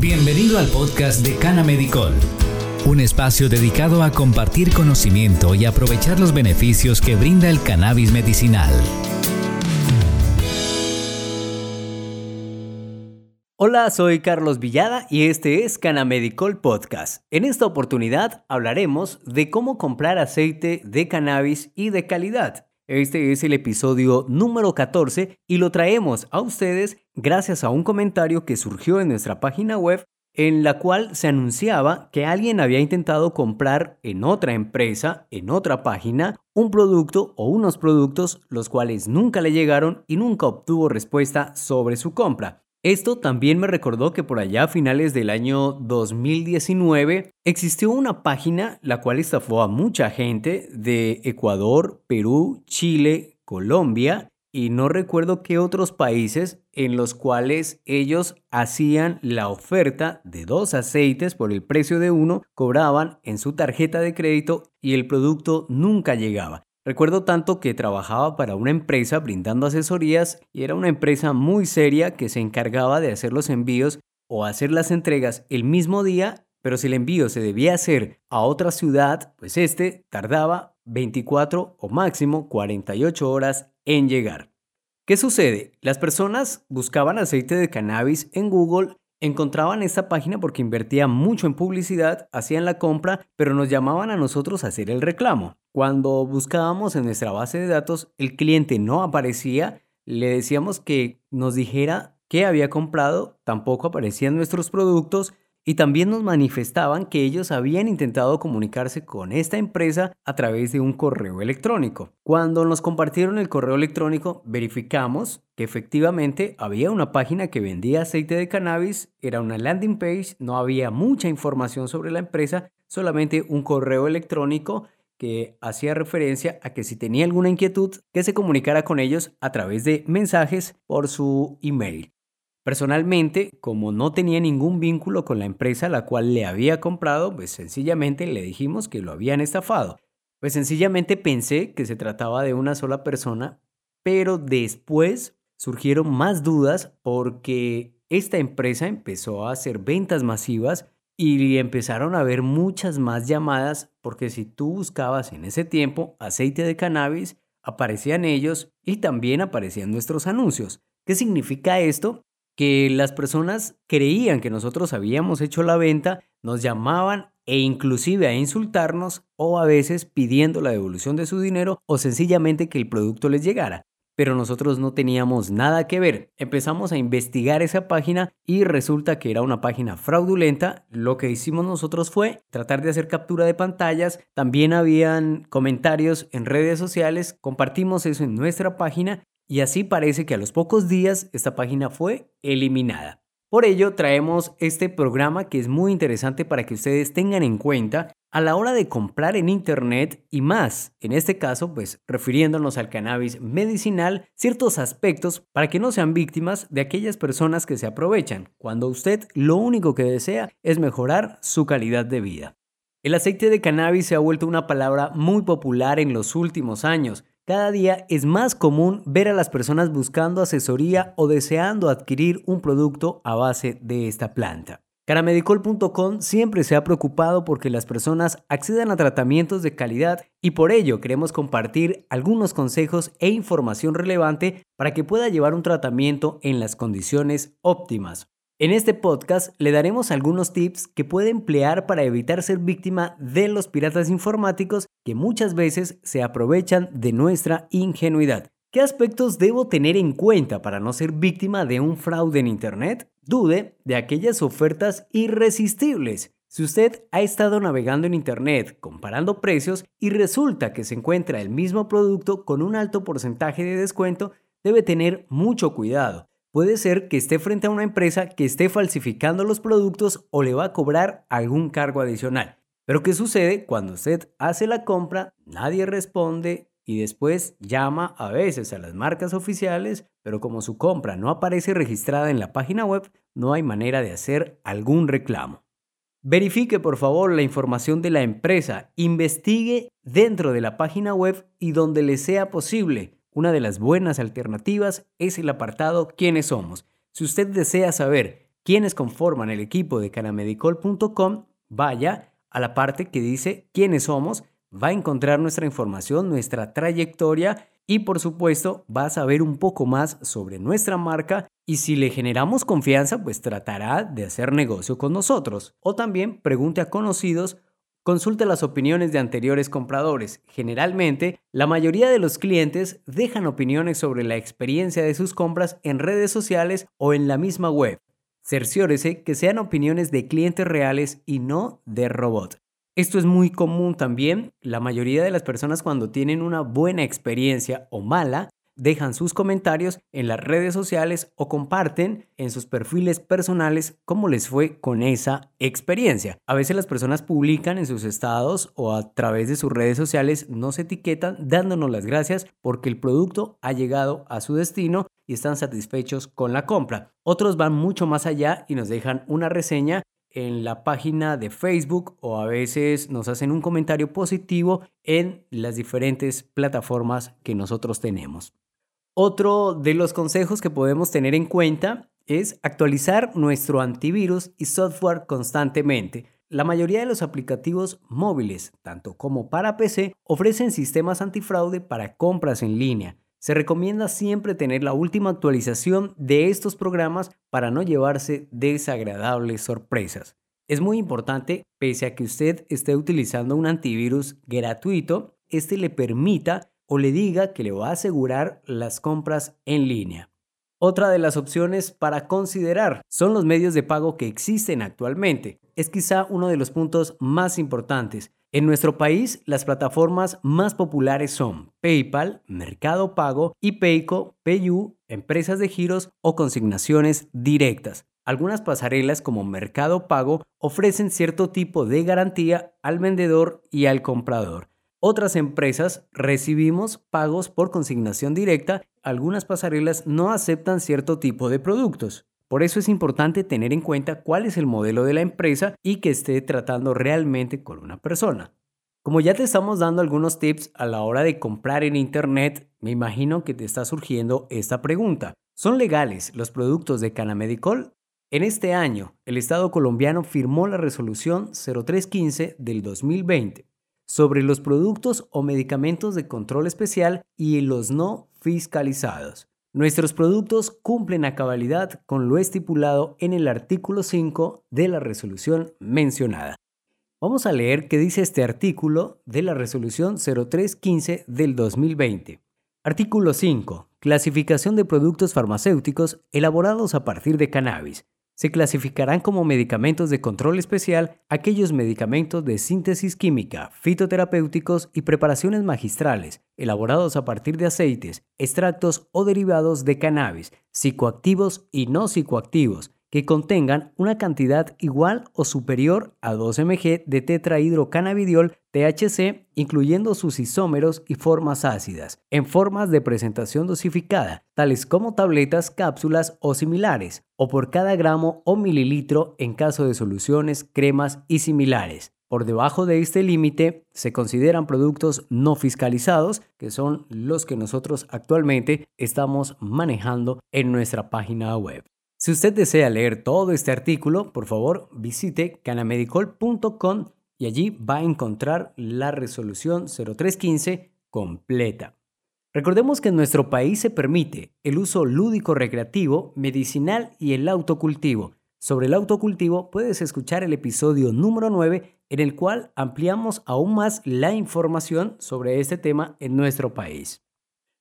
Bienvenido al podcast de Cana Medicol, un espacio dedicado a compartir conocimiento y aprovechar los beneficios que brinda el cannabis medicinal. Hola, soy Carlos Villada y este es Canamedicol Podcast. En esta oportunidad hablaremos de cómo comprar aceite de cannabis y de calidad. Este es el episodio número 14 y lo traemos a ustedes gracias a un comentario que surgió en nuestra página web en la cual se anunciaba que alguien había intentado comprar en otra empresa, en otra página, un producto o unos productos los cuales nunca le llegaron y nunca obtuvo respuesta sobre su compra. Esto también me recordó que por allá a finales del año 2019 existió una página la cual estafó a mucha gente de Ecuador, Perú, Chile, Colombia y no recuerdo qué otros países en los cuales ellos hacían la oferta de dos aceites por el precio de uno, cobraban en su tarjeta de crédito y el producto nunca llegaba. Recuerdo tanto que trabajaba para una empresa brindando asesorías y era una empresa muy seria que se encargaba de hacer los envíos o hacer las entregas el mismo día, pero si el envío se debía hacer a otra ciudad, pues este tardaba 24 o máximo 48 horas en llegar. ¿Qué sucede? Las personas buscaban aceite de cannabis en Google Encontraban esta página porque invertía mucho en publicidad, hacían la compra, pero nos llamaban a nosotros a hacer el reclamo. Cuando buscábamos en nuestra base de datos, el cliente no aparecía, le decíamos que nos dijera qué había comprado, tampoco aparecían nuestros productos y también nos manifestaban que ellos habían intentado comunicarse con esta empresa a través de un correo electrónico. Cuando nos compartieron el correo electrónico, verificamos que efectivamente había una página que vendía aceite de cannabis, era una landing page, no había mucha información sobre la empresa, solamente un correo electrónico que hacía referencia a que si tenía alguna inquietud, que se comunicara con ellos a través de mensajes por su email. Personalmente, como no tenía ningún vínculo con la empresa a la cual le había comprado, pues sencillamente le dijimos que lo habían estafado. Pues sencillamente pensé que se trataba de una sola persona, pero después surgieron más dudas porque esta empresa empezó a hacer ventas masivas y empezaron a haber muchas más llamadas porque si tú buscabas en ese tiempo aceite de cannabis, aparecían ellos y también aparecían nuestros anuncios. ¿Qué significa esto? Que las personas creían que nosotros habíamos hecho la venta, nos llamaban e inclusive a insultarnos o a veces pidiendo la devolución de su dinero o sencillamente que el producto les llegara. Pero nosotros no teníamos nada que ver. Empezamos a investigar esa página y resulta que era una página fraudulenta. Lo que hicimos nosotros fue tratar de hacer captura de pantallas. También habían comentarios en redes sociales. Compartimos eso en nuestra página y así parece que a los pocos días esta página fue eliminada. Por ello traemos este programa que es muy interesante para que ustedes tengan en cuenta a la hora de comprar en internet y más, en este caso pues refiriéndonos al cannabis medicinal, ciertos aspectos para que no sean víctimas de aquellas personas que se aprovechan cuando usted lo único que desea es mejorar su calidad de vida. El aceite de cannabis se ha vuelto una palabra muy popular en los últimos años cada día es más común ver a las personas buscando asesoría o deseando adquirir un producto a base de esta planta. Caramedicol.com siempre se ha preocupado porque las personas accedan a tratamientos de calidad y por ello queremos compartir algunos consejos e información relevante para que pueda llevar un tratamiento en las condiciones óptimas. En este podcast le daremos algunos tips que puede emplear para evitar ser víctima de los piratas informáticos que muchas veces se aprovechan de nuestra ingenuidad. ¿Qué aspectos debo tener en cuenta para no ser víctima de un fraude en Internet? Dude de aquellas ofertas irresistibles. Si usted ha estado navegando en Internet comparando precios y resulta que se encuentra el mismo producto con un alto porcentaje de descuento, debe tener mucho cuidado Puede ser que esté frente a una empresa que esté falsificando los productos o le va a cobrar algún cargo adicional. Pero ¿qué sucede cuando usted hace la compra, nadie responde y después llama a veces a las marcas oficiales, pero como su compra no aparece registrada en la página web, no hay manera de hacer algún reclamo? Verifique por favor la información de la empresa, investigue dentro de la página web y donde le sea posible una de las buenas alternativas es el apartado ¿Quiénes somos? Si usted desea saber quienes conforman el equipo de canamedicol.com, vaya a la parte que dice quiénes somos, va a encontrar nuestra información, nuestra trayectoria y por supuesto va a saber un poco más sobre nuestra marca y si le generamos confianza pues tratará de hacer negocio con nosotros. O también pregunte a conocidos Consulte las opiniones de anteriores compradores. Generalmente, la mayoría de los clientes dejan opiniones sobre la experiencia de sus compras en redes sociales o en la misma web. Cerciórese que sean opiniones de clientes reales y no de robot. Esto es muy común también. La mayoría de las personas cuando tienen una buena experiencia o mala dejan sus comentarios en las redes sociales o comparten en sus perfiles personales cómo les fue con esa experiencia. A veces las personas publican en sus estados o a través de sus redes sociales, nos etiquetan dándonos las gracias porque el producto ha llegado a su destino y están satisfechos con la compra. Otros van mucho más allá y nos dejan una reseña en la página de Facebook o a veces nos hacen un comentario positivo en las diferentes plataformas que nosotros tenemos. Otro de los consejos que podemos tener en cuenta es actualizar nuestro antivirus y software constantemente. La mayoría de los aplicativos móviles, tanto como para PC, ofrecen sistemas antifraude para compras en línea. Se recomienda siempre tener la última actualización de estos programas para no llevarse desagradables sorpresas. Es muy importante, pese a que usted esté utilizando un antivirus gratuito, este le permita o le diga que le va a asegurar las compras en línea. Otra de las opciones para considerar son los medios de pago que existen actualmente. Es quizá uno de los puntos más importantes. En nuestro país, las plataformas más populares son PayPal, Mercado Pago y Payco, Payu, empresas de giros o consignaciones directas. Algunas pasarelas como Mercado Pago ofrecen cierto tipo de garantía al vendedor y al comprador. Otras empresas recibimos pagos por consignación directa, algunas pasarelas no aceptan cierto tipo de productos. Por eso es importante tener en cuenta cuál es el modelo de la empresa y que esté tratando realmente con una persona. Como ya te estamos dando algunos tips a la hora de comprar en Internet, me imagino que te está surgiendo esta pregunta. ¿Son legales los productos de Canamedicol? En este año, el Estado colombiano firmó la resolución 0315 del 2020 sobre los productos o medicamentos de control especial y los no fiscalizados. Nuestros productos cumplen a cabalidad con lo estipulado en el artículo 5 de la resolución mencionada. Vamos a leer qué dice este artículo de la resolución 0315 del 2020. Artículo 5. Clasificación de productos farmacéuticos elaborados a partir de cannabis se clasificarán como medicamentos de control especial aquellos medicamentos de síntesis química, fitoterapéuticos y preparaciones magistrales, elaborados a partir de aceites, extractos o derivados de cannabis, psicoactivos y no psicoactivos, que contengan una cantidad igual o superior a 2 mg de tetrahidrocannabidiol THC, incluyendo sus isómeros y formas ácidas, en formas de presentación dosificada, tales como tabletas, cápsulas o similares, o por cada gramo o mililitro en caso de soluciones, cremas y similares. Por debajo de este límite se consideran productos no fiscalizados, que son los que nosotros actualmente estamos manejando en nuestra página web. Si usted desea leer todo este artículo, por favor visite canamedicol.com y allí va a encontrar la resolución 0315 completa. Recordemos que en nuestro país se permite el uso lúdico recreativo, medicinal y el autocultivo. Sobre el autocultivo puedes escuchar el episodio número 9 en el cual ampliamos aún más la información sobre este tema en nuestro país.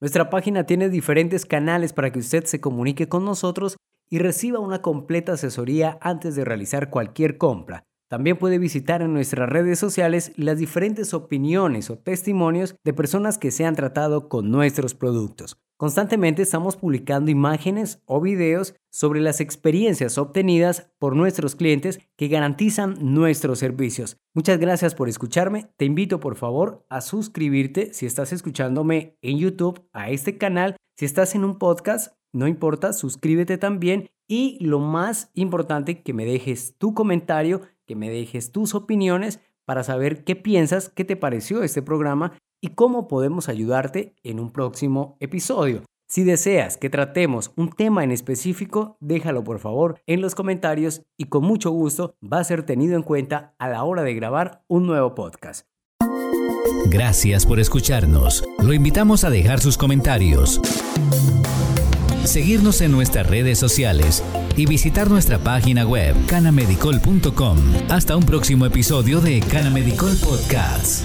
Nuestra página tiene diferentes canales para que usted se comunique con nosotros y reciba una completa asesoría antes de realizar cualquier compra. También puede visitar en nuestras redes sociales las diferentes opiniones o testimonios de personas que se han tratado con nuestros productos. Constantemente estamos publicando imágenes o videos sobre las experiencias obtenidas por nuestros clientes que garantizan nuestros servicios. Muchas gracias por escucharme. Te invito por favor a suscribirte si estás escuchándome en YouTube a este canal. Si estás en un podcast, no importa, suscríbete también y lo más importante, que me dejes tu comentario, que me dejes tus opiniones para saber qué piensas, qué te pareció este programa y cómo podemos ayudarte en un próximo episodio. Si deseas que tratemos un tema en específico, déjalo por favor en los comentarios y con mucho gusto va a ser tenido en cuenta a la hora de grabar un nuevo podcast. Gracias por escucharnos. Lo invitamos a dejar sus comentarios, seguirnos en nuestras redes sociales y visitar nuestra página web canamedicol.com. Hasta un próximo episodio de Canamedicol Podcast.